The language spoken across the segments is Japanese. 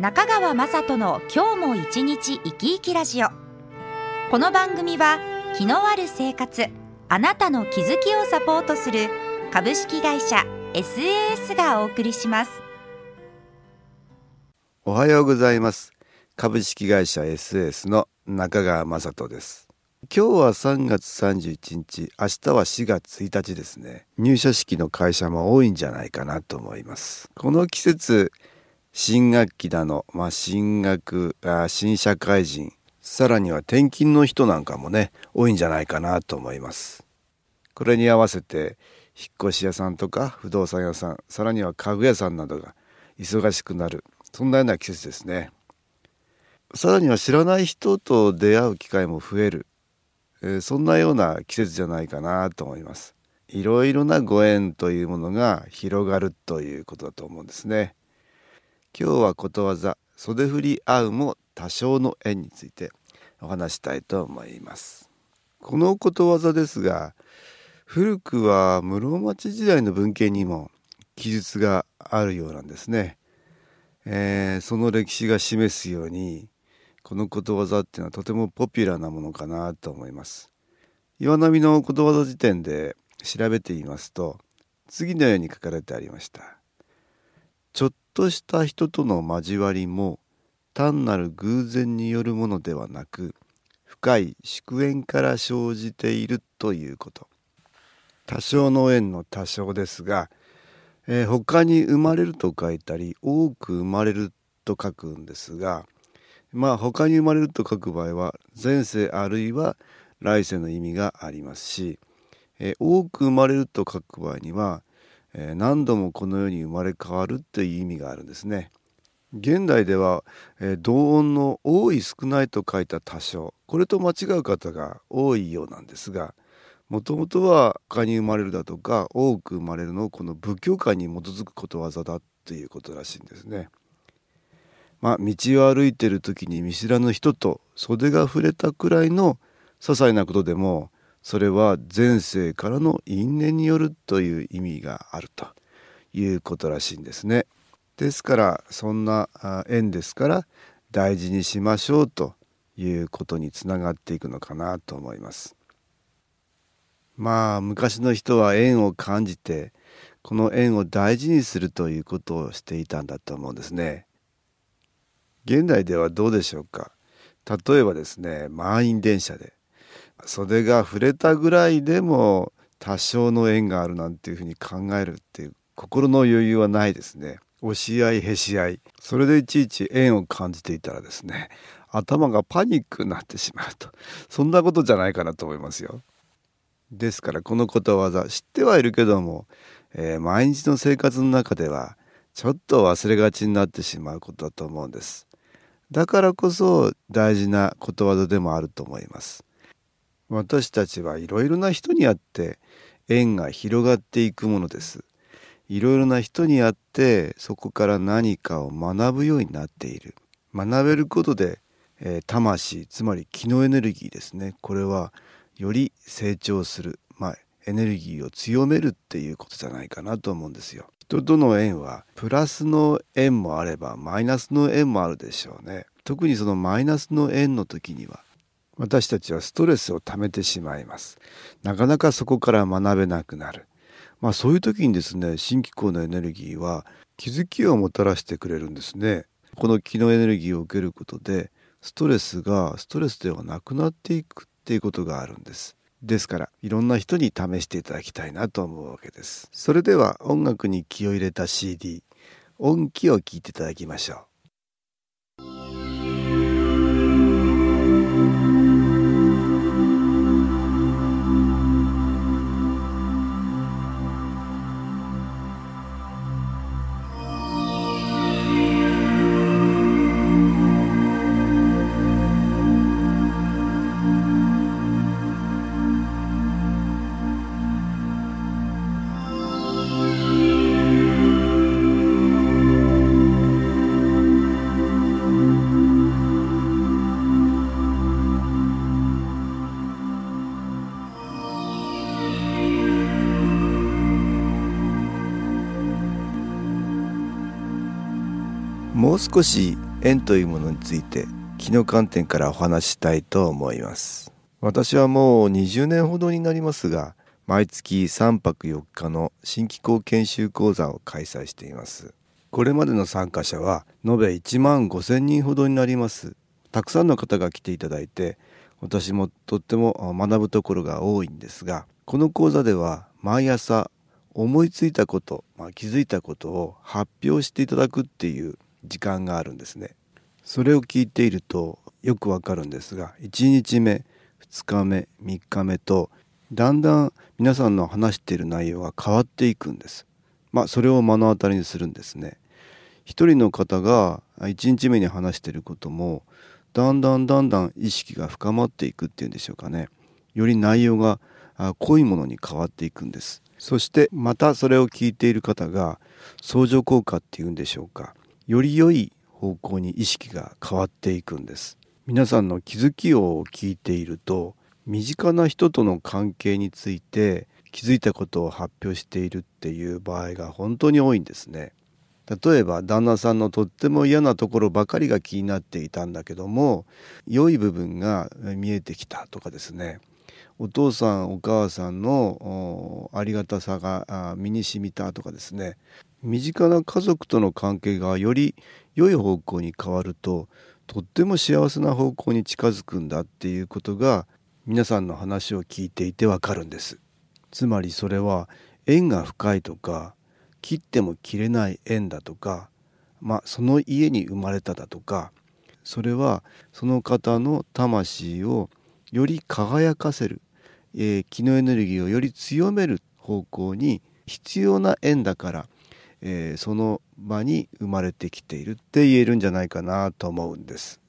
中川雅人の今日も一日生き生きラジオ。この番組は気のある生活あなたの気づきをサポートする株式会社 SAS がお送りします。おはようございます。株式会社 SAS の中川雅人です。今日は3月31日明日は4月1日ですね。入社式の会社も多いんじゃないかなと思います。この季節新学期だの、まあ、新学あ新社会人。さらには転勤の人なんかもね多いんじゃないかなと思います。これに合わせて引っ越し屋さんとか不動産屋さんさらには家具屋さんなどが忙しくなるそんなような季節ですね。さらには知らない人と出会う機会も増える、えー、そんなような季節じゃないかなと思います。いろいろなご縁というものが広がるということだと思うんですね。今日はことわざ袖振り合うも多少の縁についてお話したいと思います。このことわざですが古くは室町時代の文献にも記述があるようなんですね、えー、その歴史が示すようにこのことわざっていうのはとてもポピュラーなものかなと思います。岩波のことわざ辞典で調べてみますと次のように書かれてありました。ちょっとした人との交わりも単なる偶然によるものではなく深い祝縁から生じているということ。多少の縁の多少ですが、えー、他に生まれると書いたり多く生まれると書くんですがまあ他に生まれると書く場合は前世あるいは来世の意味がありますし、えー、多く生まれると書く場合にはえ何度もこの世に生まれ変わるという意味があるんですね。現代では、え同音の多い少ないと書いた多少これと間違う方が多いようなんですがもともとは他に生まれるだとか多く生まれるのをこの仏教観に基づくことわざだということらしいんですね。まあ道を歩いてる時に見知らぬ人と袖が触れたくらいの些細なことでもそれは前世からの因縁によるという意味があるということらしいんですね。ですからそんな縁ですから大事にしましょうということにつながっていくのかなと思います。まあ昔の人は縁を感じてこの縁を大事にするということをしていたんだと思うんですね。現代ではどうでしょうか例えばですね満員電車で袖が触れたぐらいでも多少の縁があるなんていうふうに考えるっていう心の余裕はないですね。押し合いへし合い。それでいちいち縁を感じていたらですね頭がパニックになってしまうと。そんなことじゃないかなと思いますよ。ですからこのことわざ知ってはいるけども、えー、毎日の生活の中ではちょっと忘れがちになってしまうことだと思うんです。だからこそ大事なことわざでもあると思います。私たちはいろいろな人に会って縁が広がっていくものです。いろいろな人に会ってそこから何かを学ぶようになっている。学べることで、えー、魂つまり気のエネルギーですねこれはより成長する、まあ、エネルギーを強めるっていうことじゃないかなと思うんですよ。人との縁はプラスの縁もあればマイナスの縁もあるでしょうね。特にそのマイナスの縁の時には私たちはストレスを溜めてしまいます。なかなかそこから学べなくなる。まあそういう時にですね新機構のエネルギーは気づきをもたらしてくれるんですね。この気のエネルギーを受けることでストレスがストレスではなくなっていくっていうことがあるんです。ですからいろんな人に試していただきたいなと思うわけです。それでは音楽に気を入れた CD 音気を聴いていただきましょう。う少し縁というものについて気の観点からお話ししたいと思います。私はもう20年ほどになりますが毎月3泊4日の新機構研修講座を開催しています。これまでの参加者は延べ1万5千人ほどになります。たくさんの方が来ていただいて私もとっても学ぶところが多いんですがこの講座では毎朝思いついたこと、まあ、気づいたことを発表していただくっていう時間があるんですね。それを聞いているとよくわかるんですが1日目2日目3日目とだんだん皆さんの話している内容が変わっていくんです。まあそれを目の当たりにするんですね。一人の方が1日目に話していることもだんだんだんだん意識が深まっていくっていうんでしょうかね。より内容が濃いものに変わっていくんです。そしてまたそれを聞いている方が相乗効果っていうんでしょうか。より良い方向に意識が変わっていくんです。皆さんの気づきを聞いていると身近な人との関係について気づいたことを発表しているっていう場合が本当に多いんですね。例えば旦那さんのとっても嫌なところばかりが気になっていたんだけども良い部分が見えてきたとかですね。お父さんお母さんのありがたさが身に染みたとかですね。身近な家族との関係がより良い方向に変わるととっても幸せな方向に近づくんだっていうことが皆さんの話を聞いていてわかるんです。つまりそれは縁が深いとか切っても切れない縁だとか、まあ、その家に生まれただとかそれはその方の魂をより輝かせる、えー、気のエネルギーをより強める方向に必要な縁だから、えー、その場に生まれてきているって言えるんじゃないかなと思うんです。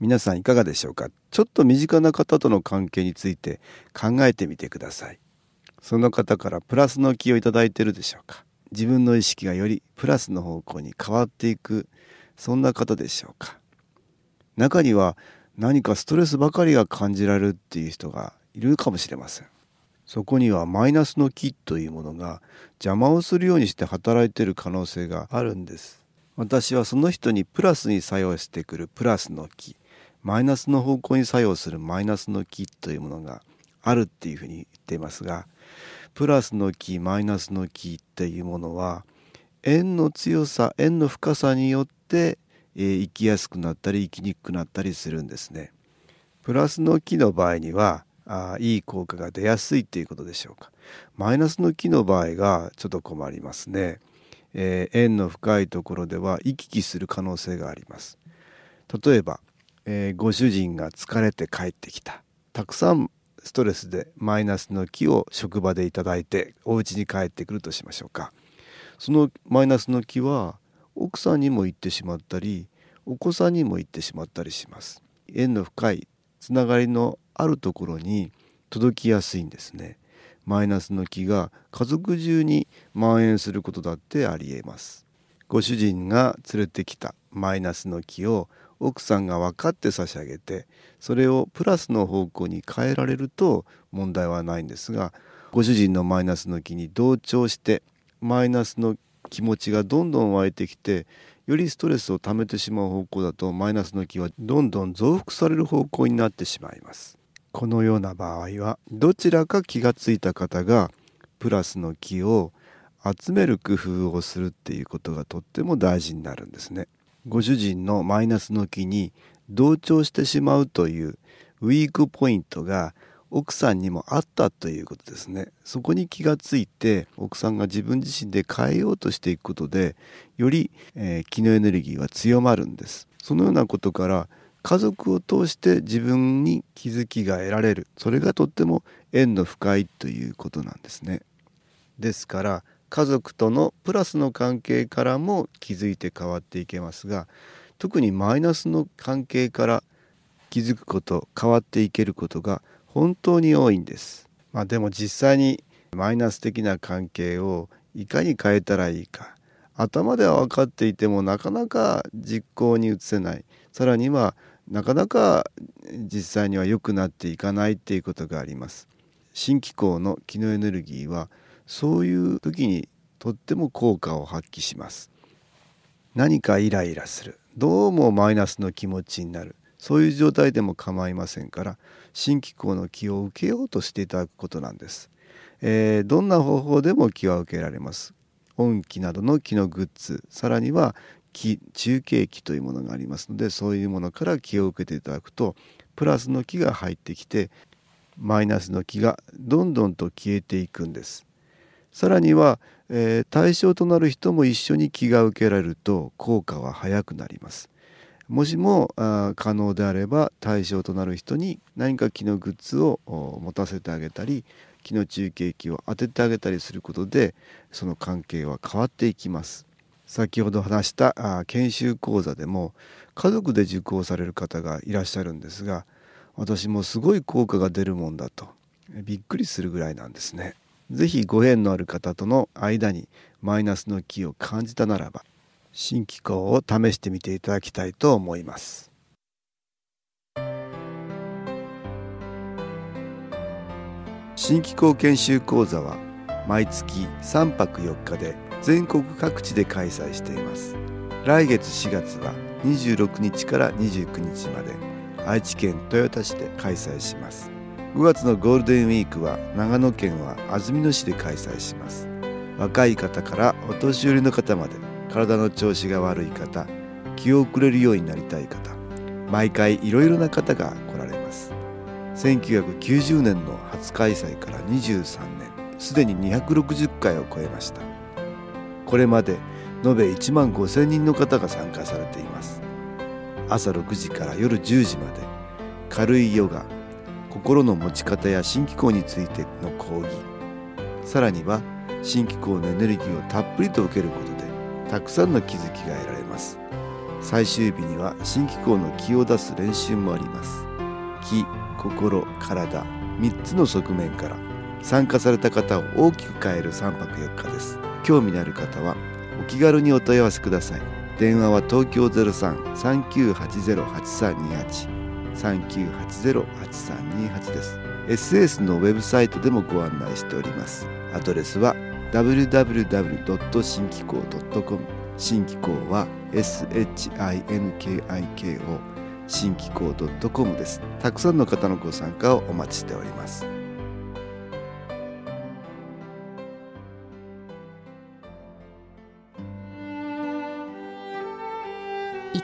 皆さんいかがでしょうか？ちょっと身近な方との関係について考えてみてください。その方からプラスの気をいただいているでしょうか？自分の意識がよりプラスの方向に変わっていくそんな方でしょうか？中には何かストレスばかりが感じられるっていう人がいるかもしれません。そこにはマイナスの気というものが邪魔をするようにして働いている可能性があるんです私はその人にプラスに作用してくるプラスの気マイナスの方向に作用するマイナスの気というものがあるっていうふうに言っていますがプラスの木マイナスの木っていうものは円の強さ円の深さによって、えー、生きやすくなったり生きにくくなったりするんですね。プラスの木の場合にはあいい効果が出やすいっていうことでしょうか。マイナスの木の場合がちょっと困りますね。えー、円の深いところでは行き来する可能性があります。例えば、えー、ご主人が疲れて帰ってきた。たくさんストレスでマイナスの気を職場でいただいてお家に帰ってくるとしましょうかそのマイナスの気は奥さんにも行ってしまったりお子さんにも行ってしまったりします縁の深いつながりのあるところに届きやすいんですね。マイナスの気が家族中に蔓延することだってありえます。ご主人が連れてきたマイナスの気を奥さんが分かって差し上げてそれをプラスの方向に変えられると問題はないんですがご主人のマイナスの気に同調してマイナスの気持ちがどんどん湧いてきてよりストレスを溜めてしまう方向だとマイナスの気はどんどん増幅される方向になってしまいます。このような場合はどちらか気がついた方がプラスの気を集める工夫をするっていうことがとっても大事になるんですね。ご主人のマイナスの気に同調してしまうというウィークポイントが奥さんにもあったということですね。そこに気がついて奥さんが自分自身で変えようとしていくことでより、えー、気のエネルギーは強まるんです。そのようなことから家族を通して自分に気づきが得られる。それがとっても縁の深いということなんですね。ですから家族とのプラスの関係からも気づいて変わっていけますが特にマイナスの関係から気づくこと変わっていけることが本当に多いんです。まあ、でも実際にマイナス的な関係をいかに変えたらいいか頭では分かっていてもなかなか実行に移せない。さらにはなかなか実際には良くなっていかないっていうことがあります。新機構の気のエネルギーはそういう時にとっても効果を発揮します。何かイライラする。どうもマイナスの気持ちになる。そういう状態でも構いませんから新機構の気を受けようとしていただくことなんです、えー、どんな方法でも気は受けられます。音機などの気のグッズさらには気中継機というものがありますのでそういうものから気を受けていただくとプラスの気が入ってきてマイナスの気がどんどんと消えていくんです。さらには、えー、対象となる人も一緒に気が受けられると効果は早くなります。もしもあ可能であれば対象となる人に何か気のグッズを持たせてあげたり気の中継機を当ててあげたりすることでその関係は変わっていきます。先ほど話したあ研修講座でも家族で受講される方がいらっしゃるんですが私もすごい効果が出るもんだとびっくりするぐらいなんですね。是非ご縁のある方との間にマイナスの気を感じたならば新機構を試してみていただきたいと思います新機構研修講座は毎月3泊4日で全国各地で開催しています。来月4月は26日から29日まで愛知県豊田市で開催します。5月のゴールデンウィークは長野県は安曇野市で開催します。若い方からお年寄りの方まで体の調子が悪い方気を遅れるようになりたい方毎回いろいろな方が来られます。1990年の初開催から23年すでに260回を超えました。これまで延べ1万5000人の方が参加されています。朝6時から夜10時まで軽いヨガ心の持ち方や新機構についての講義さらには新機構のエネルギーをたっぷりと受けることでたくさんの気づきが得られます。最終日には新機構の気を出す練習もあります。気心体3つの側面から参加された方を大きく変える3泊4日です。興味のある方はお気軽にお問い合わせください。電話は東京03-3980-8328 3980-8328です。SS のウェブサイトでもご案内しております。アドレスは www. 新機構 .com 新機構は SHINKIKO 新機構 .com です。たくさんの方のご参加をお待ちしております。